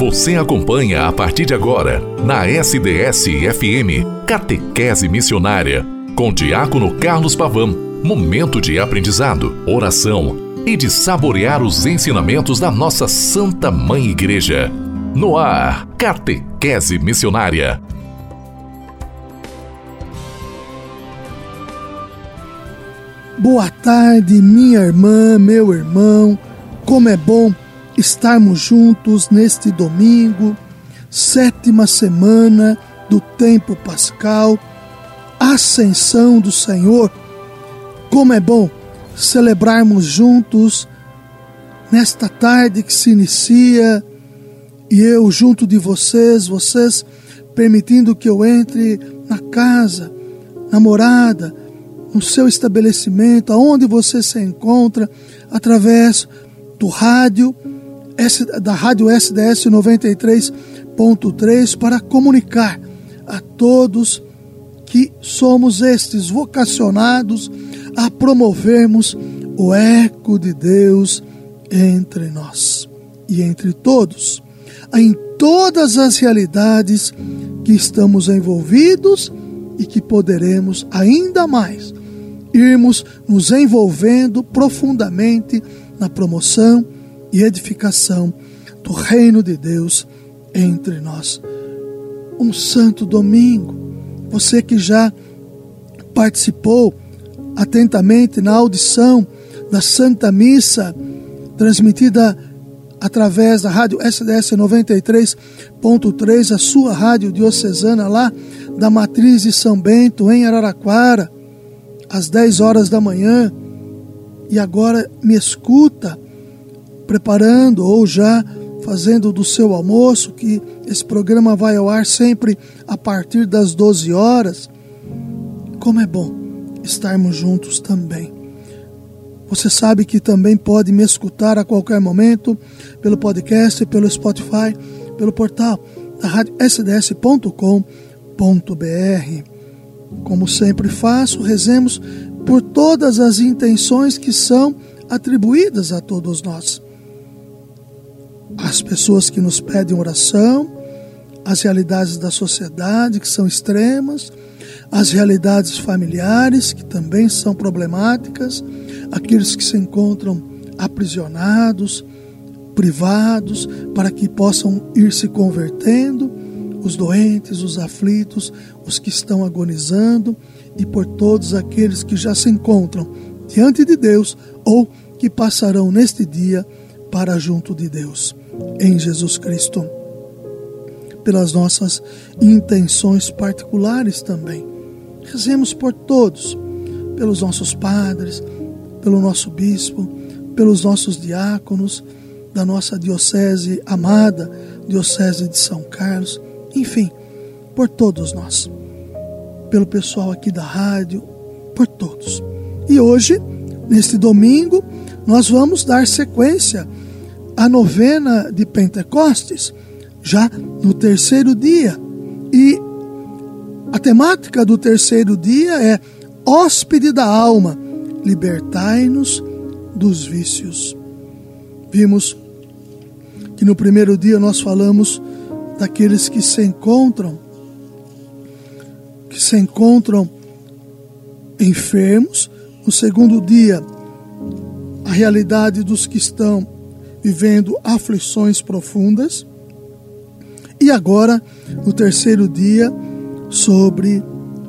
Você acompanha a partir de agora, na SDS-FM, Catequese Missionária, com Diácono Carlos Pavão. Momento de aprendizado, oração e de saborear os ensinamentos da nossa Santa Mãe Igreja. No ar, Catequese Missionária. Boa tarde, minha irmã, meu irmão. Como é bom estarmos juntos neste domingo, sétima semana do tempo pascal, ascensão do Senhor. Como é bom celebrarmos juntos nesta tarde que se inicia e eu junto de vocês, vocês permitindo que eu entre na casa, na morada, no seu estabelecimento, aonde você se encontra, através do rádio da Rádio SDS 93.3 para comunicar a todos que somos estes vocacionados a promovermos o eco de Deus entre nós e entre todos, em todas as realidades que estamos envolvidos e que poderemos ainda mais irmos nos envolvendo profundamente na promoção e edificação do reino de Deus entre nós. Um santo domingo, você que já participou atentamente na audição da Santa Missa, transmitida através da rádio SDS 93.3, a sua rádio diocesana lá da Matriz de São Bento, em Araraquara, às 10 horas da manhã, e agora me escuta preparando ou já fazendo do seu almoço, que esse programa vai ao ar sempre a partir das 12 horas. Como é bom estarmos juntos também. Você sabe que também pode me escutar a qualquer momento pelo podcast, pelo Spotify, pelo portal da rádio sds.com.br. Como sempre faço, rezemos por todas as intenções que são atribuídas a todos nós as pessoas que nos pedem oração, as realidades da sociedade que são extremas, as realidades familiares que também são problemáticas, aqueles que se encontram aprisionados, privados, para que possam ir se convertendo, os doentes, os aflitos, os que estão agonizando e por todos aqueles que já se encontram diante de Deus ou que passarão neste dia para junto de Deus em Jesus Cristo. Pelas nossas intenções particulares também. Rezemos por todos, pelos nossos padres, pelo nosso bispo, pelos nossos diáconos, da nossa diocese amada, diocese de São Carlos, enfim, por todos nós. Pelo pessoal aqui da rádio, por todos. E hoje, neste domingo, nós vamos dar sequência a novena de Pentecostes, já no terceiro dia. E a temática do terceiro dia é hóspede da alma, libertai-nos dos vícios. Vimos que no primeiro dia nós falamos daqueles que se encontram que se encontram enfermos. No segundo dia, a realidade dos que estão vivendo aflições profundas. E agora, no terceiro dia, sobre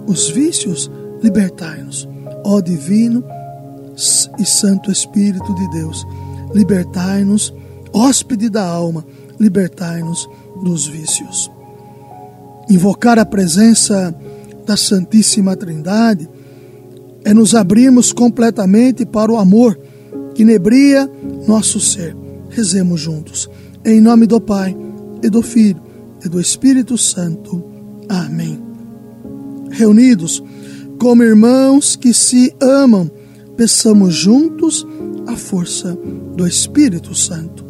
os vícios, libertai-nos, ó Divino e Santo Espírito de Deus, libertai-nos, hóspede da alma, libertai-nos dos vícios. Invocar a presença da Santíssima Trindade é nos abrirmos completamente para o amor que nebria nosso ser Rezemos juntos. Em nome do Pai, e do Filho, e do Espírito Santo. Amém. Reunidos como irmãos que se amam, peçamos juntos a força do Espírito Santo.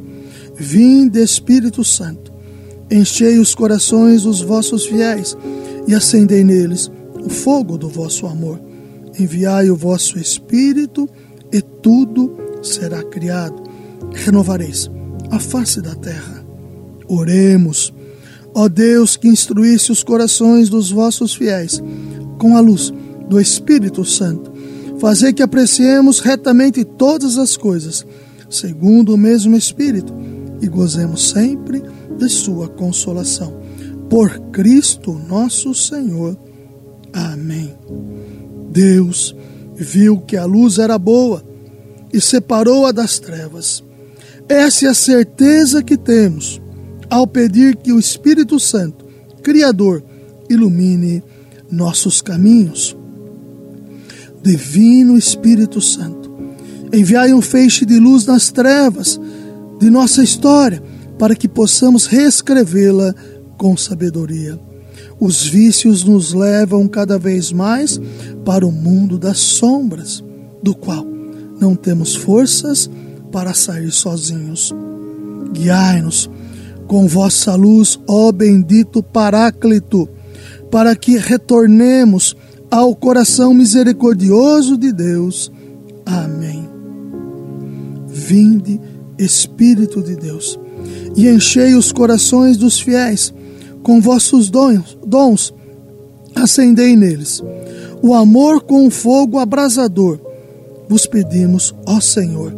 Vinde, Espírito Santo, enchei os corações dos vossos fiéis e acendei neles o fogo do vosso amor. Enviai o vosso Espírito e tudo será criado renovareis a face da terra. Oremos. Ó Deus, que instruísse os corações dos vossos fiéis com a luz do Espírito Santo, fazer que apreciemos retamente todas as coisas, segundo o mesmo Espírito, e gozemos sempre de Sua consolação. Por Cristo nosso Senhor. Amém. Deus viu que a luz era boa e separou-a das trevas. Essa é a certeza que temos ao pedir que o Espírito Santo, Criador, ilumine nossos caminhos. Divino Espírito Santo, enviai um feixe de luz nas trevas de nossa história para que possamos reescrevê-la com sabedoria. Os vícios nos levam cada vez mais para o mundo das sombras, do qual não temos forças para sair sozinhos. Guiai-nos com vossa luz, ó bendito Paráclito, para que retornemos ao coração misericordioso de Deus. Amém. Vinde, Espírito de Deus, e enchei os corações dos fiéis com vossos dons, dons acendei neles o amor com fogo abrasador. Vos pedimos, ó Senhor,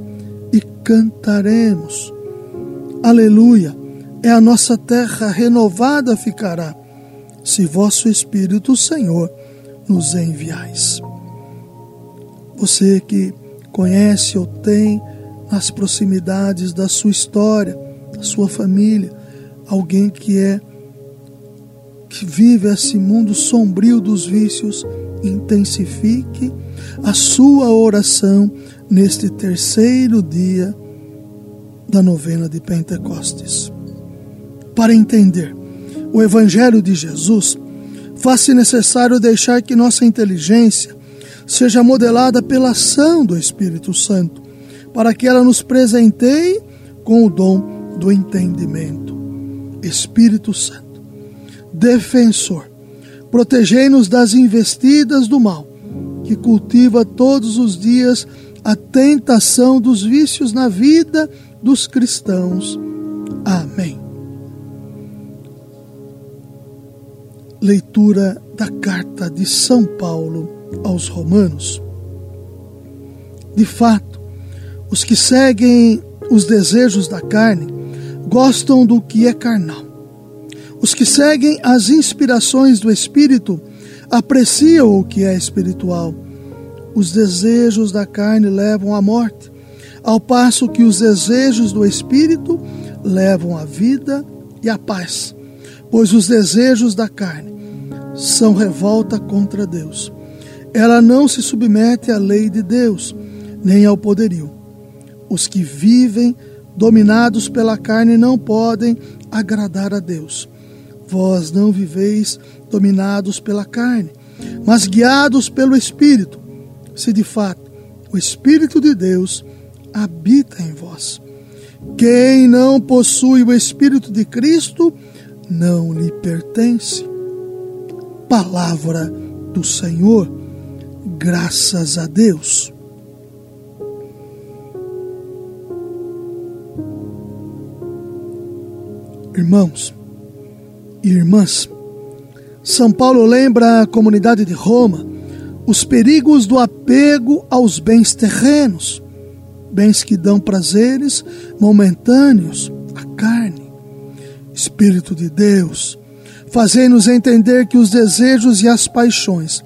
cantaremos. Aleluia é a nossa terra renovada ficará, se vosso Espírito, Senhor, nos enviais. Você que conhece ou tem nas proximidades da sua história, da sua família, alguém que é que vive esse mundo sombrio dos vícios, intensifique a sua oração neste terceiro dia da novena de Pentecostes para entender o Evangelho de Jesus, faz-se necessário deixar que nossa inteligência seja modelada pela ação do Espírito Santo, para que ela nos presenteie com o dom do entendimento. Espírito Santo, defensor, protegei-nos das investidas do mal, que cultiva todos os dias a tentação dos vícios na vida dos cristãos. Amém. leitura da carta de São Paulo aos Romanos. De fato, os que seguem os desejos da carne gostam do que é carnal. Os que seguem as inspirações do Espírito apreciam o que é espiritual. Os desejos da carne levam à morte, ao passo que os desejos do Espírito levam à vida e à paz. Pois os desejos da carne são revolta contra Deus. Ela não se submete à lei de Deus, nem ao poderio. Os que vivem dominados pela carne não podem agradar a Deus. Vós não viveis dominados pela carne, mas guiados pelo Espírito, se de fato o Espírito de Deus habita em vós. Quem não possui o Espírito de Cristo não lhe pertence palavra do Senhor. Graças a Deus. Irmãos e irmãs, São Paulo lembra a comunidade de Roma os perigos do apego aos bens terrenos, bens que dão prazeres momentâneos à carne. Espírito de Deus, Fazei-nos entender que os desejos e as paixões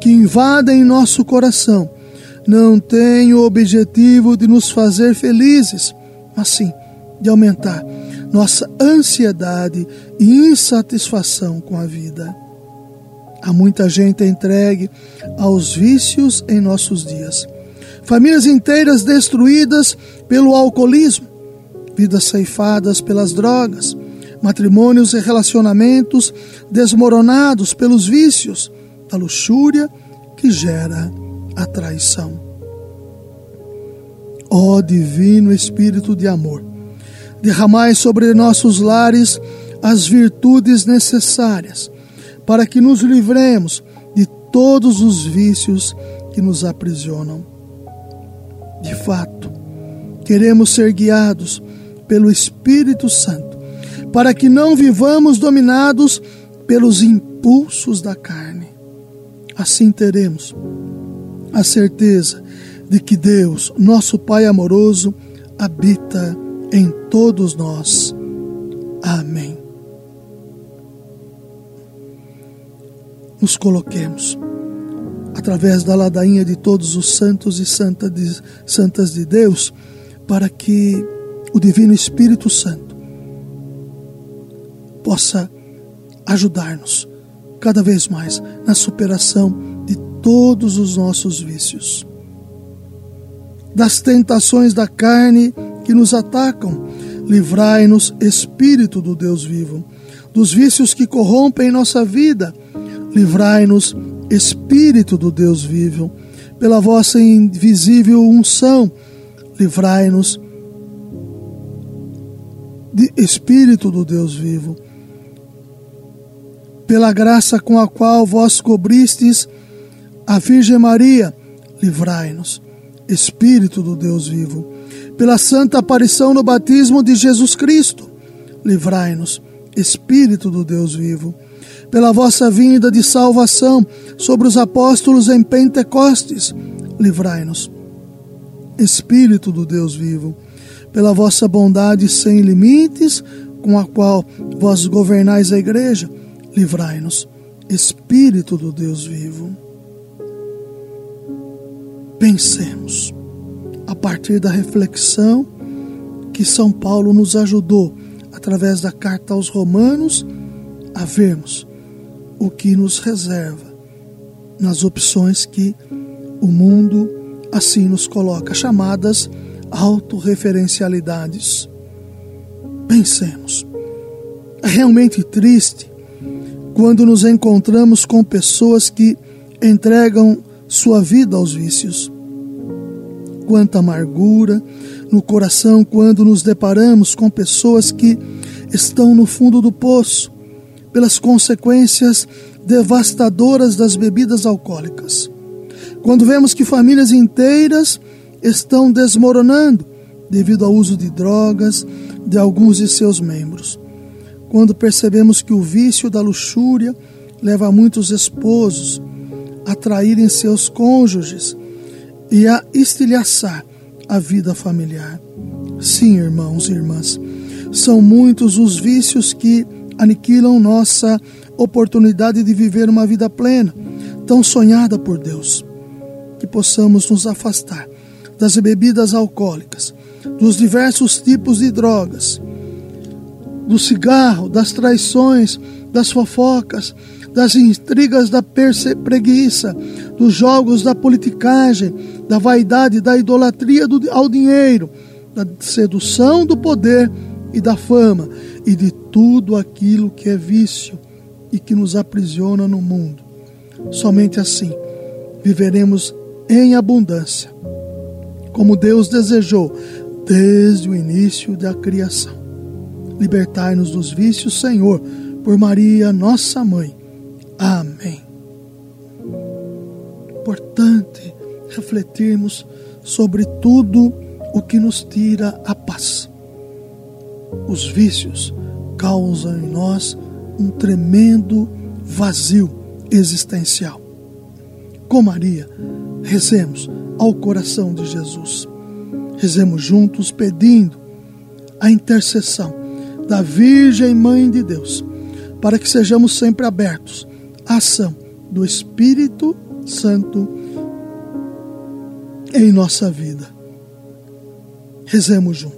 que invadem nosso coração não têm o objetivo de nos fazer felizes, mas sim de aumentar nossa ansiedade e insatisfação com a vida. Há muita gente entregue aos vícios em nossos dias. Famílias inteiras destruídas pelo alcoolismo, vidas ceifadas pelas drogas, matrimônios e relacionamentos desmoronados pelos vícios da luxúria que gera a traição. Ó oh, Divino Espírito de amor, derramai sobre nossos lares as virtudes necessárias para que nos livremos de todos os vícios que nos aprisionam. De fato, queremos ser guiados pelo Espírito Santo para que não vivamos dominados pelos impulsos da carne. Assim teremos a certeza de que Deus, nosso Pai amoroso, habita em todos nós. Amém. Nos coloquemos através da ladainha de todos os santos e santa de, santas de Deus, para que o Divino Espírito Santo possa ajudar-nos cada vez mais na superação de todos os nossos vícios. Das tentações da carne que nos atacam, livrai-nos, Espírito do Deus vivo. Dos vícios que corrompem nossa vida, livrai-nos, Espírito do Deus vivo, pela vossa invisível unção, livrai-nos, Espírito do Deus vivo, pela graça com a qual vós cobristes a Virgem Maria, livrai-nos, Espírito do Deus vivo, pela santa aparição no batismo de Jesus Cristo, livrai-nos, Espírito do Deus vivo pela vossa vinda de salvação sobre os apóstolos em Pentecostes, livrai-nos. Espírito do Deus vivo, pela vossa bondade sem limites, com a qual vós governais a igreja, livrai-nos. Espírito do Deus vivo. Pensemos, a partir da reflexão que São Paulo nos ajudou, através da carta aos Romanos, a vermos o que nos reserva nas opções que o mundo assim nos coloca, chamadas autorreferencialidades. Pensemos, é realmente triste quando nos encontramos com pessoas que entregam sua vida aos vícios. Quanta amargura no coração quando nos deparamos com pessoas que estão no fundo do poço, pelas consequências devastadoras das bebidas alcoólicas. Quando vemos que famílias inteiras estão desmoronando devido ao uso de drogas de alguns de seus membros. Quando percebemos que o vício da luxúria leva muitos esposos a traírem seus cônjuges e a estilhaçar a vida familiar. Sim, irmãos e irmãs, são muitos os vícios que aniquilam nossa oportunidade de viver uma vida plena, tão sonhada por Deus. Que possamos nos afastar das bebidas alcoólicas, dos diversos tipos de drogas, do cigarro, das traições, das fofocas, das intrigas da preguiça, dos jogos da politicagem, da vaidade, da idolatria do, ao dinheiro, da sedução do poder e da fama e de tudo aquilo que é vício e que nos aprisiona no mundo. Somente assim viveremos em abundância, como Deus desejou desde o início da criação. Libertai-nos dos vícios, Senhor, por Maria, nossa mãe. Amém. Importante refletirmos sobre tudo o que nos tira a paz os vícios causam em nós um tremendo vazio existencial. Com Maria, rezemos ao coração de Jesus. Rezemos juntos pedindo a intercessão da Virgem Mãe de Deus, para que sejamos sempre abertos à ação do Espírito Santo em nossa vida. Rezemos juntos.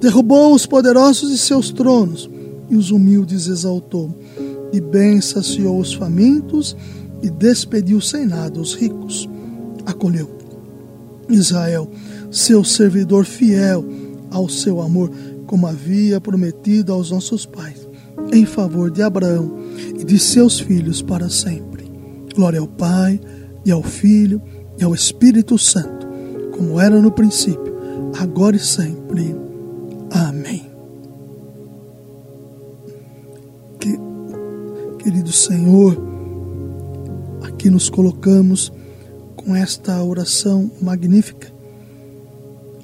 derrubou os poderosos de seus tronos e os humildes exaltou. De bem saciou os famintos e despediu sem nada os ricos. Acolheu Israel, seu servidor fiel ao seu amor, como havia prometido aos nossos pais, em favor de Abraão e de seus filhos para sempre. Glória ao Pai, e ao Filho, e ao Espírito Santo, como era no princípio, agora e sempre. Amém. Que, querido Senhor, aqui nos colocamos com esta oração magnífica,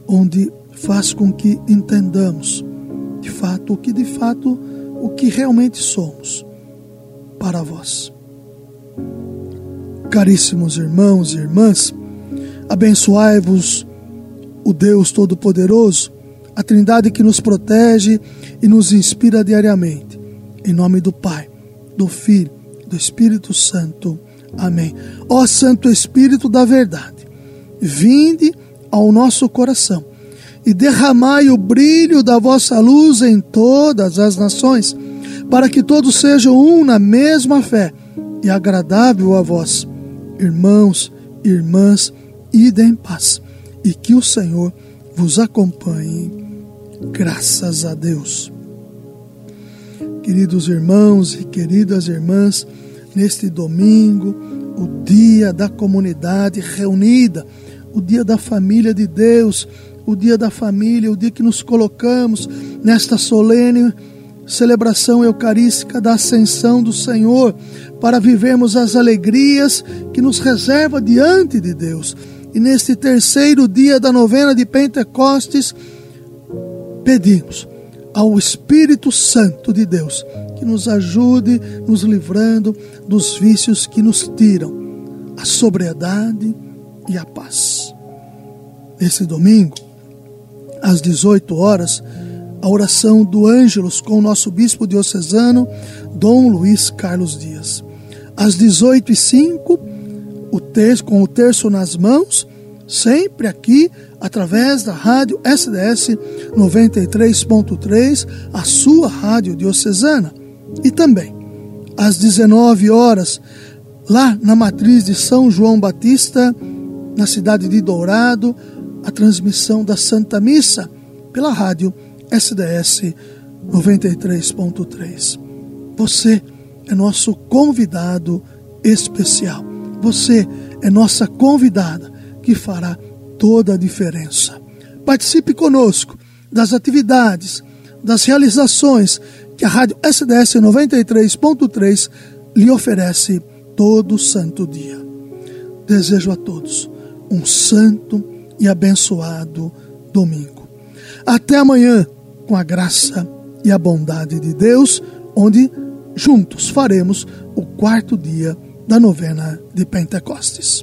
onde faz com que entendamos de fato o que de fato o que realmente somos para vós. Caríssimos irmãos e irmãs, abençoai-vos o Deus Todo-Poderoso, a Trindade que nos protege e nos inspira diariamente. Em nome do Pai, do Filho, do Espírito Santo. Amém. Ó Santo Espírito da Verdade, vinde ao nosso coração e derramai o brilho da vossa luz em todas as nações, para que todos sejam um na mesma fé e agradável a vós, irmãos, irmãs, ide em paz, e que o Senhor vos acompanhe. Graças a Deus. Queridos irmãos e queridas irmãs, neste domingo, o dia da comunidade reunida, o dia da família de Deus, o dia da família, o dia que nos colocamos nesta solene celebração eucarística da ascensão do Senhor, para vivermos as alegrias que nos reserva diante de Deus. E neste terceiro dia da novena de Pentecostes, pedimos ao Espírito Santo de Deus que nos ajude nos livrando dos vícios que nos tiram a sobriedade e a paz. Nesse domingo, às 18 horas, a oração do Ângelos com o nosso bispo diocesano, Dom Luiz Carlos Dias. Às 18 e 05 o terço, com o terço nas mãos, sempre aqui através da rádio SDS 93.3, a sua rádio diocesana. E também às 19 horas, lá na matriz de São João Batista, na cidade de Dourado, a transmissão da Santa Missa pela rádio SDS 93.3. Você é nosso convidado especial. Você é nossa convidada que fará toda a diferença. Participe conosco das atividades, das realizações que a Rádio SDS 93.3 lhe oferece todo santo dia. Desejo a todos um santo e abençoado domingo. Até amanhã, com a graça e a bondade de Deus, onde juntos faremos o quarto dia da novena de Pentecostes.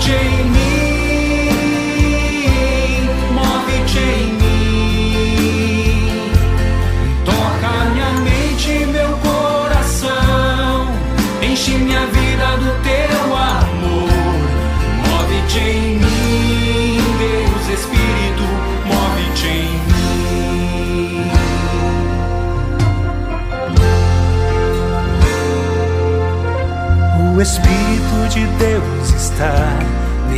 Move-te em mim, move-te em mim. Toca minha mente, meu coração. Enche minha vida do teu amor. Move-te em mim, Deus Espírito, move-te em mim. O Espírito de Deus está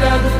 Minha